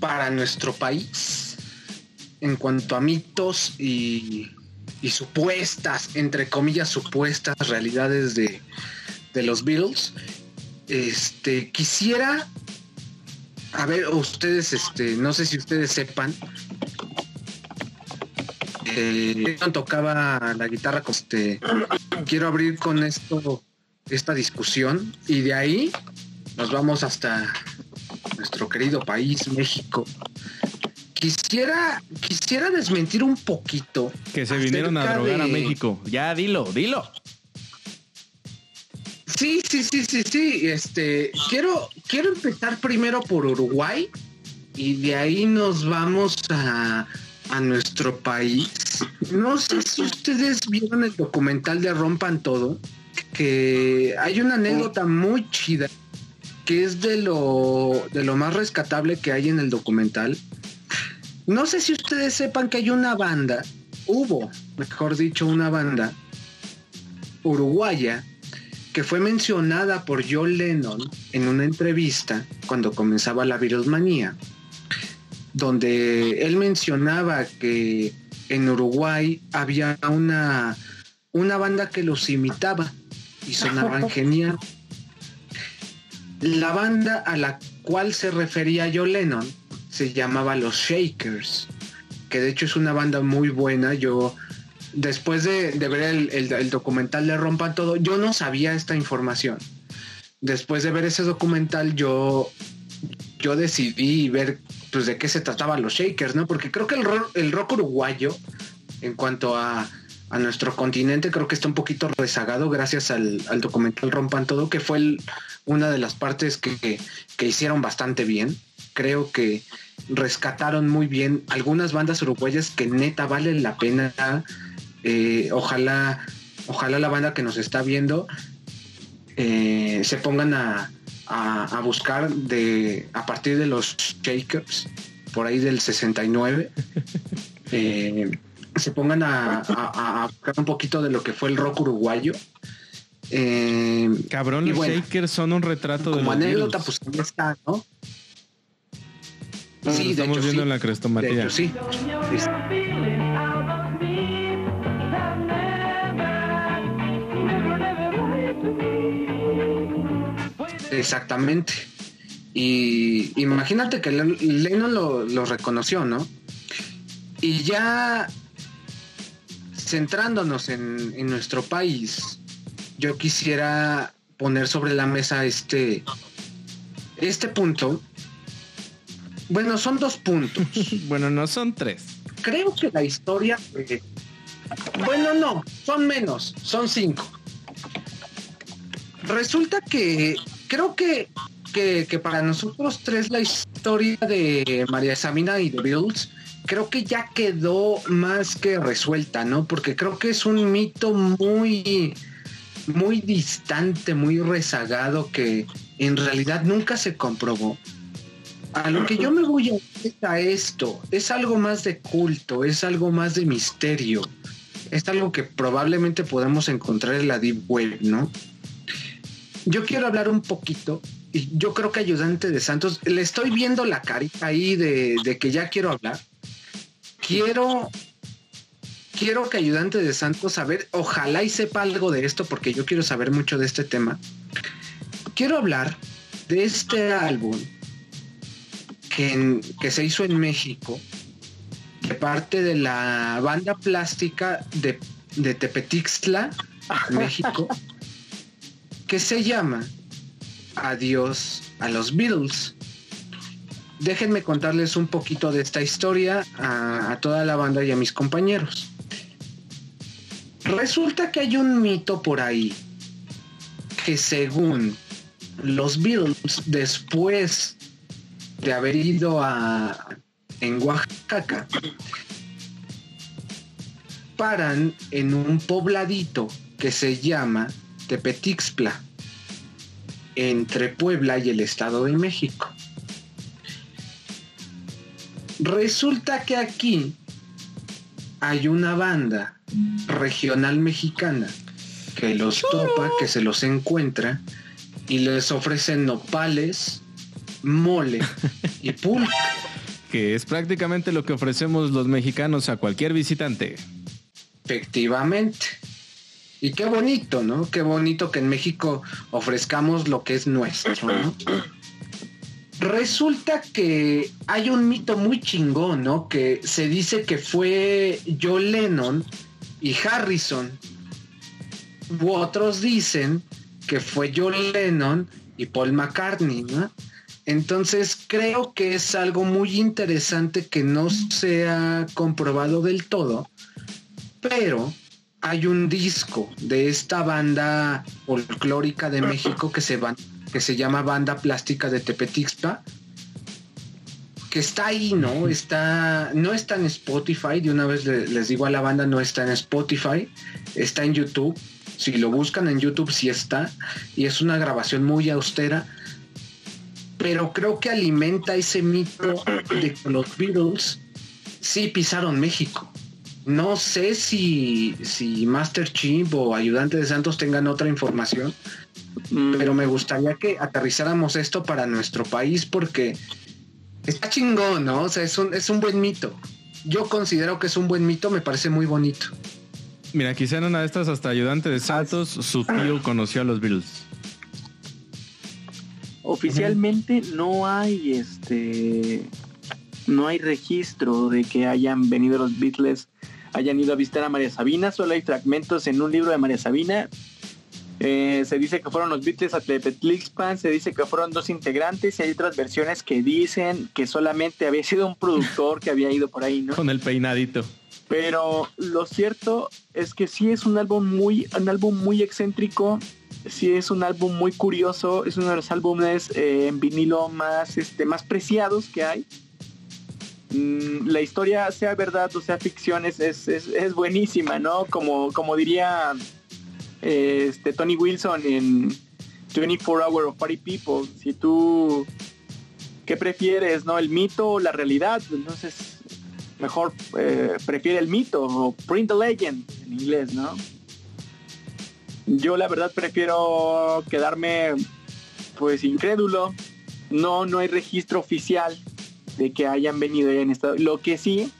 S2: para nuestro país en cuanto a mitos y, y supuestas, entre comillas, supuestas realidades de, de los Beatles. Este, quisiera, a ver, ustedes, este, no sé si ustedes sepan, eh, tocaba la guitarra, este, quiero abrir con esto, esta discusión y de ahí nos vamos hasta nuestro querido país, México. Quisiera, quisiera desmentir un poquito.
S1: Que se vinieron a drogar a México. Ya, dilo, dilo.
S2: Sí, sí, sí, sí, sí. Este, quiero, quiero empezar primero por Uruguay y de ahí nos vamos a, a nuestro país. No sé si ustedes vieron el documental de Rompan Todo, que hay una anécdota muy chida que es de lo, de lo más rescatable que hay en el documental. No sé si ustedes sepan que hay una banda, hubo, mejor dicho, una banda uruguaya que fue mencionada por John Lennon en una entrevista cuando comenzaba la virusmanía, donde él mencionaba que en Uruguay había una, una banda que los imitaba y sonaban genial. La banda a la cual se refería John Lennon se llamaba Los Shakers, que de hecho es una banda muy buena. Yo, después de, ver el, documental de Rompa Todo, yo no sabía esta información. Después de ver ese documental, yo, yo decidí ver pues, de qué se trataba Los Shakers, ¿no? Porque creo que el, rock uruguayo, en cuanto a a nuestro continente. Creo que está un poquito rezagado gracias al, documental Rompan Todo, que fue una de las partes que, hicieron bastante bien. Creo que rescataron muy bien algunas bandas uruguayas que neta valen la pena. Eh, ojalá, ojalá la banda que nos está viendo eh, se pongan a, buscar de a partir de los Shakers, por ahí del 69. Eh, se pongan a, buscar un poquito de lo que fue el rock uruguayo.
S1: Eh, Cabrón, los Shakers son un retrato de
S2: Como anécdota, pues ahí está, ¿no?
S1: Sí, estamos viendo la crestomatía.
S2: sí. Exactamente. Y imagínate que Lennon lo, lo reconoció, ¿no? Y ya centrándonos en, nuestro país, yo quisiera poner sobre la mesa este, este punto. Bueno, son dos puntos.
S1: bueno, no son tres.
S2: Creo que la historia... bueno, no, son menos, son cinco. Resulta que creo que, que, que para nosotros tres la historia de María Samina y de Bills creo que ya quedó más que resuelta, ¿no? Porque creo que es un mito muy, muy distante, muy rezagado que en realidad nunca se comprobó. A lo que yo me voy a, esto, es algo más de culto, es algo más de misterio, es algo que probablemente podamos encontrar en la Deep Web, ¿no? Yo quiero hablar un poquito, y yo creo que ayudante de Santos, le estoy viendo la carita ahí de, de que ya quiero hablar quiero quiero que ayudante de Santos saber, ojalá y sepa algo de esto porque yo quiero saber mucho de este tema. Quiero hablar de este álbum que, que se hizo en México, de parte de la banda plástica de, de México, que se llama Adiós a los Beatles déjenme contarles un poquito de esta historia a, toda la banda y a mis compañeros. Resulta que hay un mito por ahí que según los Beatles, después de haber ido a en Oaxaca, paran en un pobladito que se llama Tepetixpla, entre Puebla y el Estado de México. Resulta que aquí hay una banda regional mexicana que los topa, que se los encuentra y les ofrecen nopales, mole y pulque.
S1: Que es prácticamente lo que ofrecemos los mexicanos a cualquier visitante.
S2: Efectivamente. Y qué bonito, ¿no? Qué bonito que en México ofrezcamos lo que es nuestro, ¿no? Resulta que hay un mito muy chingón, ¿no? Que se dice que fue John Lennon y Harrison. U otros dicen que fue John Lennon y Paul McCartney, ¿no? Entonces creo que es algo muy interesante que no se ha comprobado del todo, pero hay un disco de esta banda folclórica de México que se, va, que se llama Banda Plástica de Tepetixpa, que está ahí, ¿no? Está, no está en Spotify, de una vez les digo a la banda, no está en Spotify, está en YouTube. Si lo buscan en YouTube, sí está. Y es una grabación muy austera. Pero creo que alimenta ese mito de que los Beatles sí pisaron México. No sé si, si Master Chief o Ayudante de Santos tengan otra información, pero me gustaría que aterrizáramos esto para nuestro país porque está chingón, ¿no? O sea, es un, es un buen mito. Yo considero que es un buen mito, me parece muy bonito.
S1: Mira, quizá en una de estas hasta ayudante de Santos, su tío conoció a los Beatles.
S5: Oficialmente no hay este no hay registro de que hayan venido los Beatles, hayan ido a visitar a María Sabina, solo hay fragmentos en un libro de María Sabina. Eh, se dice que fueron los Beatles a Tepetixpan, se dice que fueron dos integrantes y hay otras versiones que dicen que solamente había sido un productor que había ido por ahí, ¿no?
S1: Con el peinadito.
S5: Pero lo cierto es que sí es un álbum muy, un álbum muy excéntrico, sí es un álbum muy curioso, es uno de los álbumes eh, en vinilo más, este, más preciados que hay. Mm, la historia, sea verdad o sea ficción, es, es, es, buenísima, ¿no? Como, como diría eh, este, Tony Wilson en 24 Hour of Party People, si tú, ¿qué prefieres, no? ¿El mito o la realidad? Entonces, mejor eh, prefiere el mito o print the legend en inglés, ¿no? Yo la verdad prefiero quedarme pues incrédulo. No, no hay registro oficial de que hayan venido y hayan estado. Lo que sí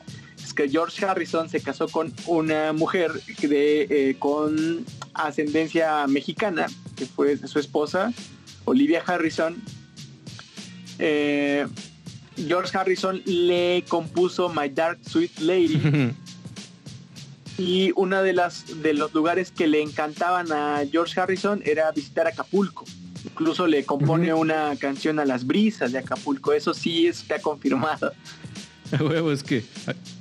S5: es que George Harrison se casó con una mujer de, eh, con ascendencia mexicana, que fue su esposa, Olivia Harrison. Eh, George Harrison le compuso My Dark Sweet Lady. y una de las de los lugares que le encantaban a George Harrison era visitar Acapulco. Incluso le compone una canción a las brisas de Acapulco. Eso sí está confirmado.
S1: Huevo, es que.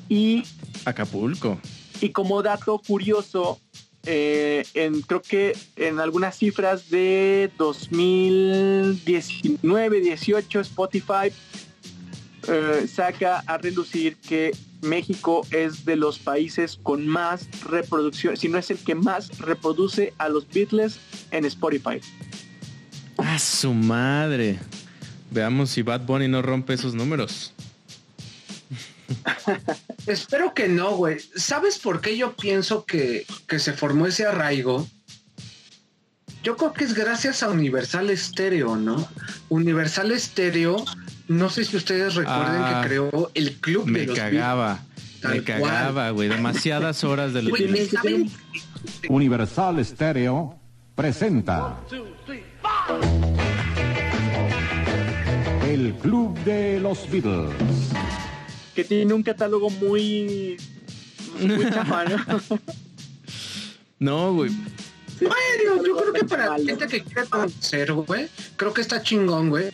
S5: Y
S1: Acapulco.
S5: Y como dato curioso, eh, en, creo que en algunas cifras de 2019, 18, Spotify eh, saca a relucir que México es de los países con más reproducción, si no es el que más reproduce a los Beatles en Spotify.
S1: A su madre. Veamos si Bad Bunny no rompe esos números.
S2: Espero que no, güey. ¿Sabes por qué yo pienso que, que se formó ese arraigo? Yo creo que es gracias a Universal Stereo, ¿no? Universal Stereo, no sé si ustedes recuerden
S1: Ah,
S2: que creó el club
S1: Me
S2: de los
S1: cagaba.
S2: Tal
S1: Me cagaba, güey. Demasiadas horas de
S2: ¿saben?
S6: Universal Stereo presenta El Club de los Beatles.
S5: Que tiene un catálogo muy... Muy ¿no?
S1: No, güey.
S2: Bueno, yo creo que para la gente que quiere conocer, güey, creo que está chingón, güey.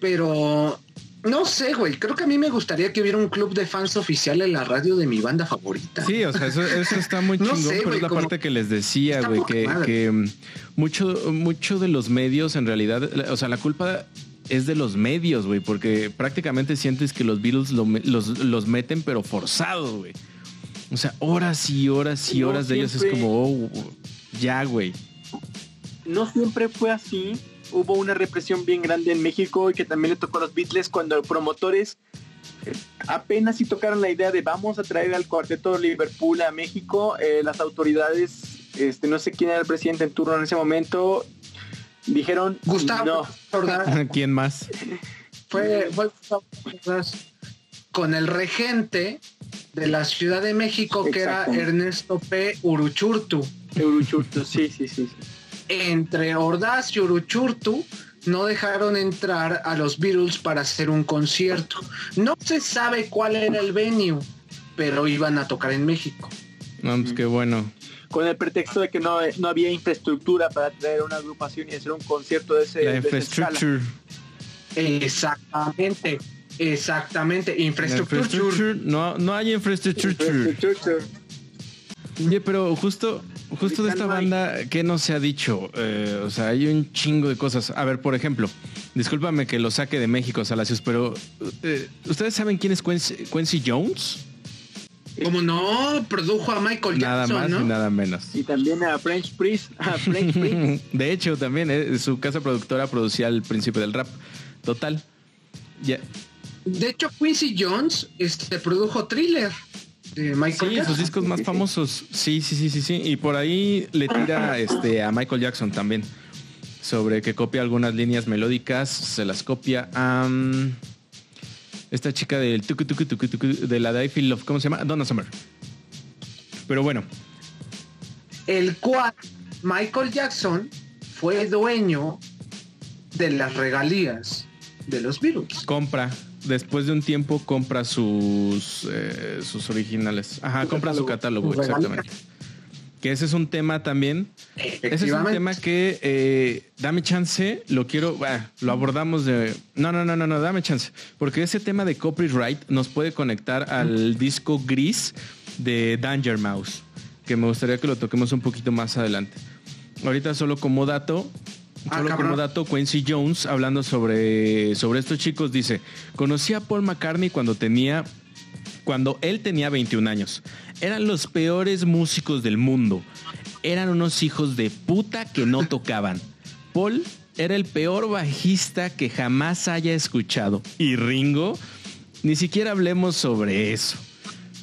S2: Pero No sé, güey. Creo que a mí me gustaría que hubiera un club de fans oficial en la radio de mi banda favorita.
S1: Sí, o sea, eso, eso está muy
S2: No
S1: chingón,
S2: sé,
S1: pero
S2: güey,
S1: es la
S2: como-
S1: parte que les decía,
S2: Está
S1: güey, que, mm, mucho, mucho de los medios en realidad, o sea, la culpa es de los medios, güey, porque prácticamente sientes que los Beatles lo los, los meten, pero forzados, güey. O sea, horas y horas y
S7: No
S1: horas de ellos es como, oh, ya, güey.
S7: no siempre fue así. Hubo una represión bien grande en México y que también le tocó a los Beatles cuando promotores eh, apenas si tocaron la idea de vamos a traer al cuarteto Liverpool a México. eh, las autoridades, este, no sé quién era el presidente en turno en ese momento, dijeron
S2: Gustavo
S7: no.
S1: ¿Quién más?
S2: fue, fue con el regente de la Ciudad de México, que era. Ernesto P. Uruchurtu.
S7: Euruchurtu, sí, sí, sí. sí.
S2: Entre Ordaz y Uruchurtu no dejaron entrar a los Beatles para hacer un concierto. No se sabe cuál era el venue, pero iban a tocar en México.
S1: No, pues qué bueno.
S7: Con el pretexto de que no, no había infraestructura para traer una agrupación y hacer un concierto de ese
S1: La infrastructure.
S2: Exactamente, exactamente. Infraestructura.
S1: No, no hay. Infrastructure. Oye, pero justo, justo de esta banda, ¿qué no se ha dicho? Eh, o sea, hay un chingo de cosas. A ver, por ejemplo, discúlpame que lo saque de México, Salacios, pero eh, ¿ustedes saben quién es Quincy, Quincy Jones?
S2: Como no, produjo a Michael
S1: Nada
S2: Jackson,
S1: más
S2: ¿no?
S1: y nada menos.
S7: Y también a French Priest, a French Prince.
S1: De hecho, también eh, su casa productora producía el príncipe del rap. Total. Ya.
S2: De hecho, Quincy Jones este, produjo Thriller de Michael
S1: Sí,
S2: Jackson.
S1: sus discos más famosos. Sí, sí, sí, sí, sí. Y por ahí le tira este a Michael Jackson también. Sobre que copia algunas líneas melódicas. Se las copia a esta chica del tucu, tucu, tucu, tucu, de la de I Feel Love. ¿Cómo se llama? Donna Summer. Pero bueno,
S2: El cual Michael Jackson fue dueño de las regalías de los Beatles.
S1: compra. Después de un tiempo compra sus, eh, sus originales. Ajá,
S2: Su
S1: compra su
S2: catálogo.
S1: exactamente. Que ese es un tema también Ese es un tema que eh, dame chance, lo quiero, bah, lo abordamos de... No, no, no, no, no, dame chance. Porque ese tema de copyright nos puede conectar al disco gris de Danger Mouse, que me gustaría que lo toquemos un poquito más adelante. Ahorita solo como dato,
S2: Ah,
S1: solo
S2: cabrón.
S1: como dato, Quincy Jones, hablando sobre, sobre estos chicos, dice, conocí a Paul McCartney cuando tenía cuando él tenía 21 años. Eran los peores músicos del mundo. Eran unos hijos de puta que no tocaban. Paul era el peor bajista que jamás haya escuchado. Y Ringo, ni siquiera hablemos sobre eso.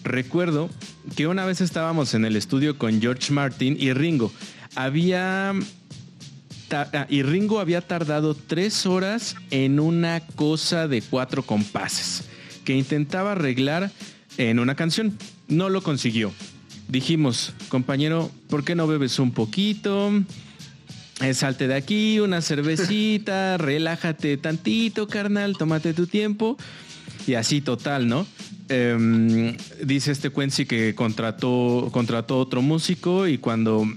S1: Recuerdo que una vez estábamos en el estudio con George Martin y Ringo. Había y Ringo había tardado tres horas en una cosa de cuatro compases que intentaba arreglar en una canción. No lo consiguió. Dijimos, compañero, ¿por qué no bebes un poquito? Eh, salte de aquí, una cervecita, relájate tantito, carnal, tómate tu tiempo. Y así total, ¿no? Em, dice este Quincy que contrató, contrató otro músico y cuando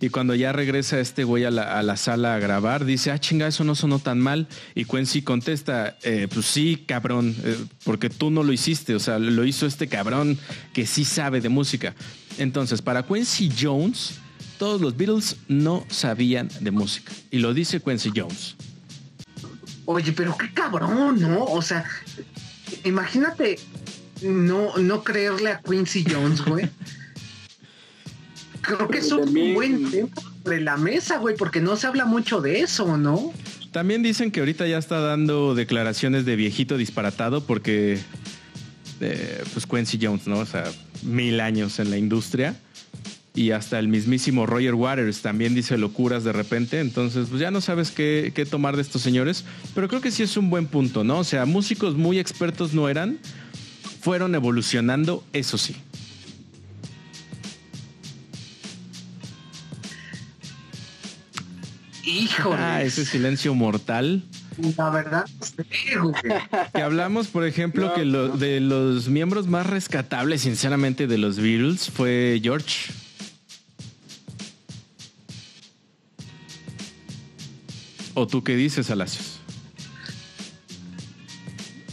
S1: y cuando ya regresa este güey a la, a la sala a grabar, dice, ah, chinga, eso no sonó tan mal. Y Quincy contesta, eh, pues sí, cabrón, eh, porque tú no lo hiciste, o sea, lo hizo este cabrón que sí sabe de música. Entonces, para Quincy Jones, todos los Beatles no sabían de música. Y lo dice Quincy Jones.
S2: Oye, pero qué cabrón, ¿no? O sea, imagínate no, no creerle a Quincy Jones, güey. Creo que es un
S7: También-
S2: buen tema sobre la mesa, güey, porque no se habla mucho de eso, ¿no?
S1: También dicen que ahorita ya está dando declaraciones de viejito disparatado porque, eh, pues Quincy Jones, ¿no? O sea, mil años en la industria. Y hasta el mismísimo Roger Waters también dice locuras de repente. Entonces, pues ya no sabes qué, qué tomar de estos señores. Pero creo que sí es un buen punto, ¿no? O sea, músicos muy expertos no eran. Fueron evolucionando, eso sí.
S2: Híjole.
S1: Ah, ese silencio mortal.
S2: La verdad, sí, güey.
S1: Que hablamos, por ejemplo, que lo- de los miembros más rescatables, sinceramente, de los Beatles fue George. ¿O tú qué dices, Alacios?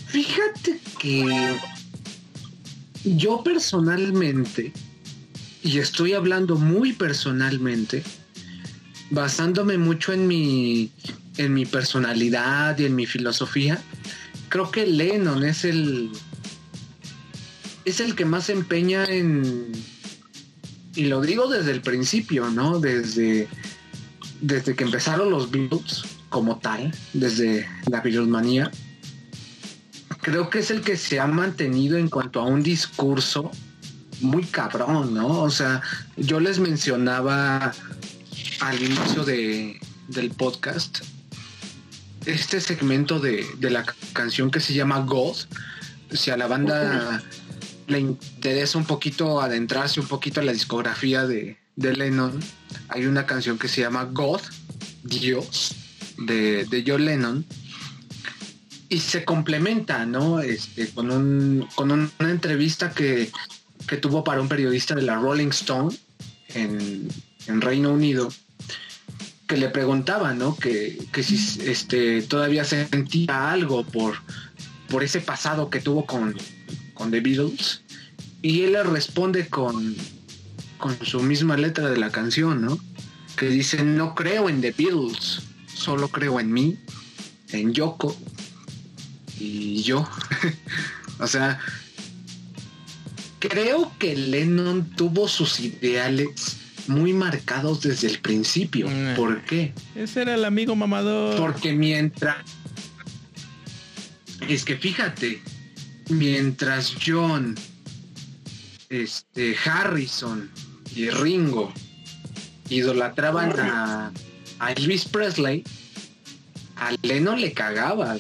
S2: Fíjate que yo personalmente, y estoy hablando muy personalmente, basándome mucho en mi, en mi personalidad y en mi filosofía, creo que Lennon es el es el que más se empeña en y lo digo desde el principio, ¿no? Desde desde que empezaron los Beatles como tal, desde la Beatlemanía, creo que es el que se ha mantenido en cuanto a un discurso muy cabrón, ¿no? O sea, yo les mencionaba al inicio de, del podcast este segmento de, de, la canción que se llama God. Si a la banda le interesa un poquito adentrarse un poquito a la discografía de, de Lennon, hay una canción que se llama God, Dios, de, de John Lennon. Y se complementa, ¿no? Este, con, un, con una entrevista que, que tuvo para un periodista de la Rolling Stone en, en Reino Unido que le preguntaba, ¿no? Que, que si este, todavía sentía algo por, por ese pasado que tuvo con, con The Beatles. Y él le responde con, con su misma letra de la canción, ¿no? Que dice, no creo en The Beatles, solo creo en mí, en Yoko y yo. o sea, creo que Lennon tuvo sus ideales muy marcados desde el principio. ¿Por qué?
S1: Ese era el amigo mamador.
S2: Porque mientras... Es que fíjate, mientras John, este, Harrison y Ringo idolatraban a, a Elvis Presley, a Lennon le cagaba.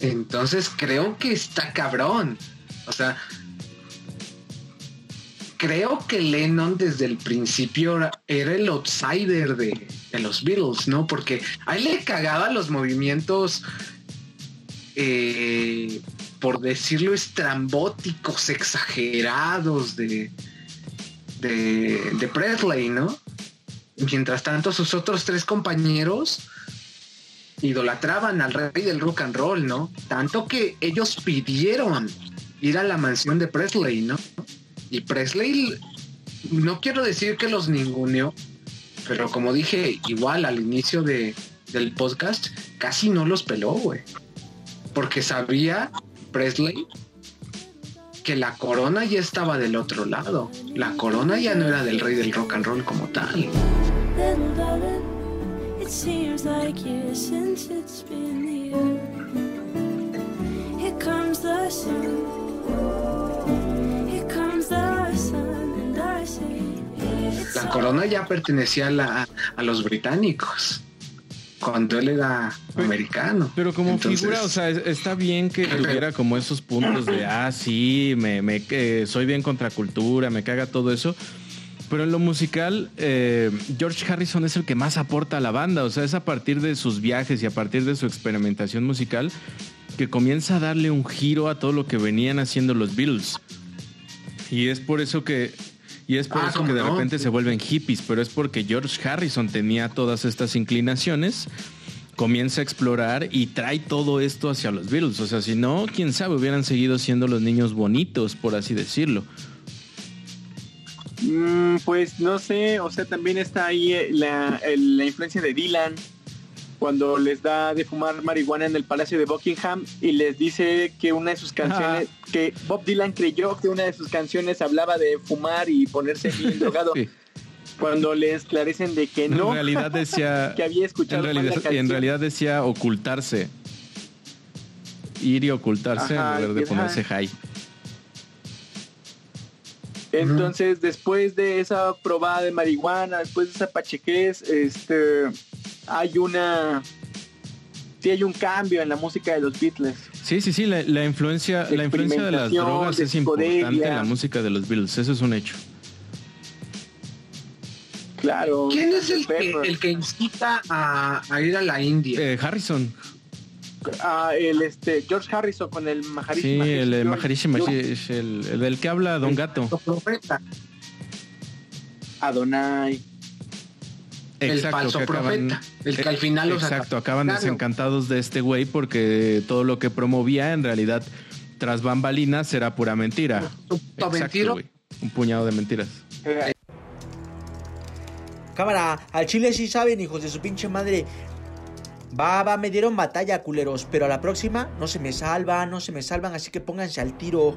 S2: Entonces creo que está cabrón. O sea, creo que Lennon desde el principio era el outsider de, los Beatles, ¿no? Porque a él le cagaba los movimientos, eh, por decirlo, estrambóticos, exagerados de, de, de Presley, ¿no? Mientras tanto, sus otros tres compañeros idolatraban al rey del rock and roll, ¿no? Tanto que ellos pidieron ir a la mansión de Presley, ¿no? Y Presley, no quiero decir que los ninguneó, pero como dije igual al inicio de, del podcast, casi no los peló, güey. Porque sabía Presley que la corona ya estaba del otro lado. La corona ya no era del rey del rock and roll como tal. La corona ya pertenecía a, la, a los británicos cuando él era americano.
S1: Pero como Entonces, figura, o sea, está bien que tuviera como esos puntos de, ah, sí, me, me eh, soy bien contracultura, me caga todo eso. Pero en lo musical, eh, George Harrison es el que más aporta a la banda. O sea, es a partir de sus viajes y a partir de su experimentación musical que comienza a darle un giro a todo lo que venían haciendo los Beatles. Y es por eso que. Y es por ah, eso que de no? repente se vuelven hippies, pero es porque George Harrison tenía todas estas inclinaciones, comienza a explorar y trae todo esto hacia los Beatles. O sea, si no, quién sabe, hubieran seguido siendo los niños bonitos, por así decirlo.
S7: Mm, pues no sé, o sea, también está ahí la, la, influencia de Dylan cuando les da de fumar marihuana en el Palacio de Buckingham y les dice que una de sus canciones, ah. que Bob Dylan creyó que una de sus canciones hablaba de fumar y ponerse bien drogado. Sí. Cuando le esclarecen de que no,
S1: en realidad decía,
S7: que había escuchado
S1: en realidad, en realidad decía ocultarse, ir y ocultarse Ajá, en lugar de ponerse high.
S7: Entonces, uh -huh. después de esa probada de marihuana, después de esa pachequez, este, hay una, sí hay un cambio en la música de los Beatles.
S1: Sí, sí, sí, la, la influencia, la influencia de las drogas de es importante en la música de los Beatles, eso es un hecho.
S7: Claro.
S2: ¿Quién es el que, el que incita a, a, ir a la India?
S1: Eh, Harrison.
S7: Ah, el este George Harrison con el Maharishi
S1: Sí, el Maharishi Mahesh, el, el, del que habla Don Gato.
S7: Adonai.
S2: El
S1: Exacto,
S2: falso
S1: que acaban-
S2: profeta, el que al final los
S1: Exacto,
S2: acaba-
S1: acaban desencantados de este güey porque todo lo que promovía en realidad tras bambalinas era pura mentira. Exacto,
S2: mentiro.
S1: güey. Un puñado de mentiras.
S8: Cámara, al chile sí saben, hijos de su pinche madre. Va, va, me dieron batalla, culeros, pero a la próxima no se me salvan, no se me salvan, así que pónganse al tiro.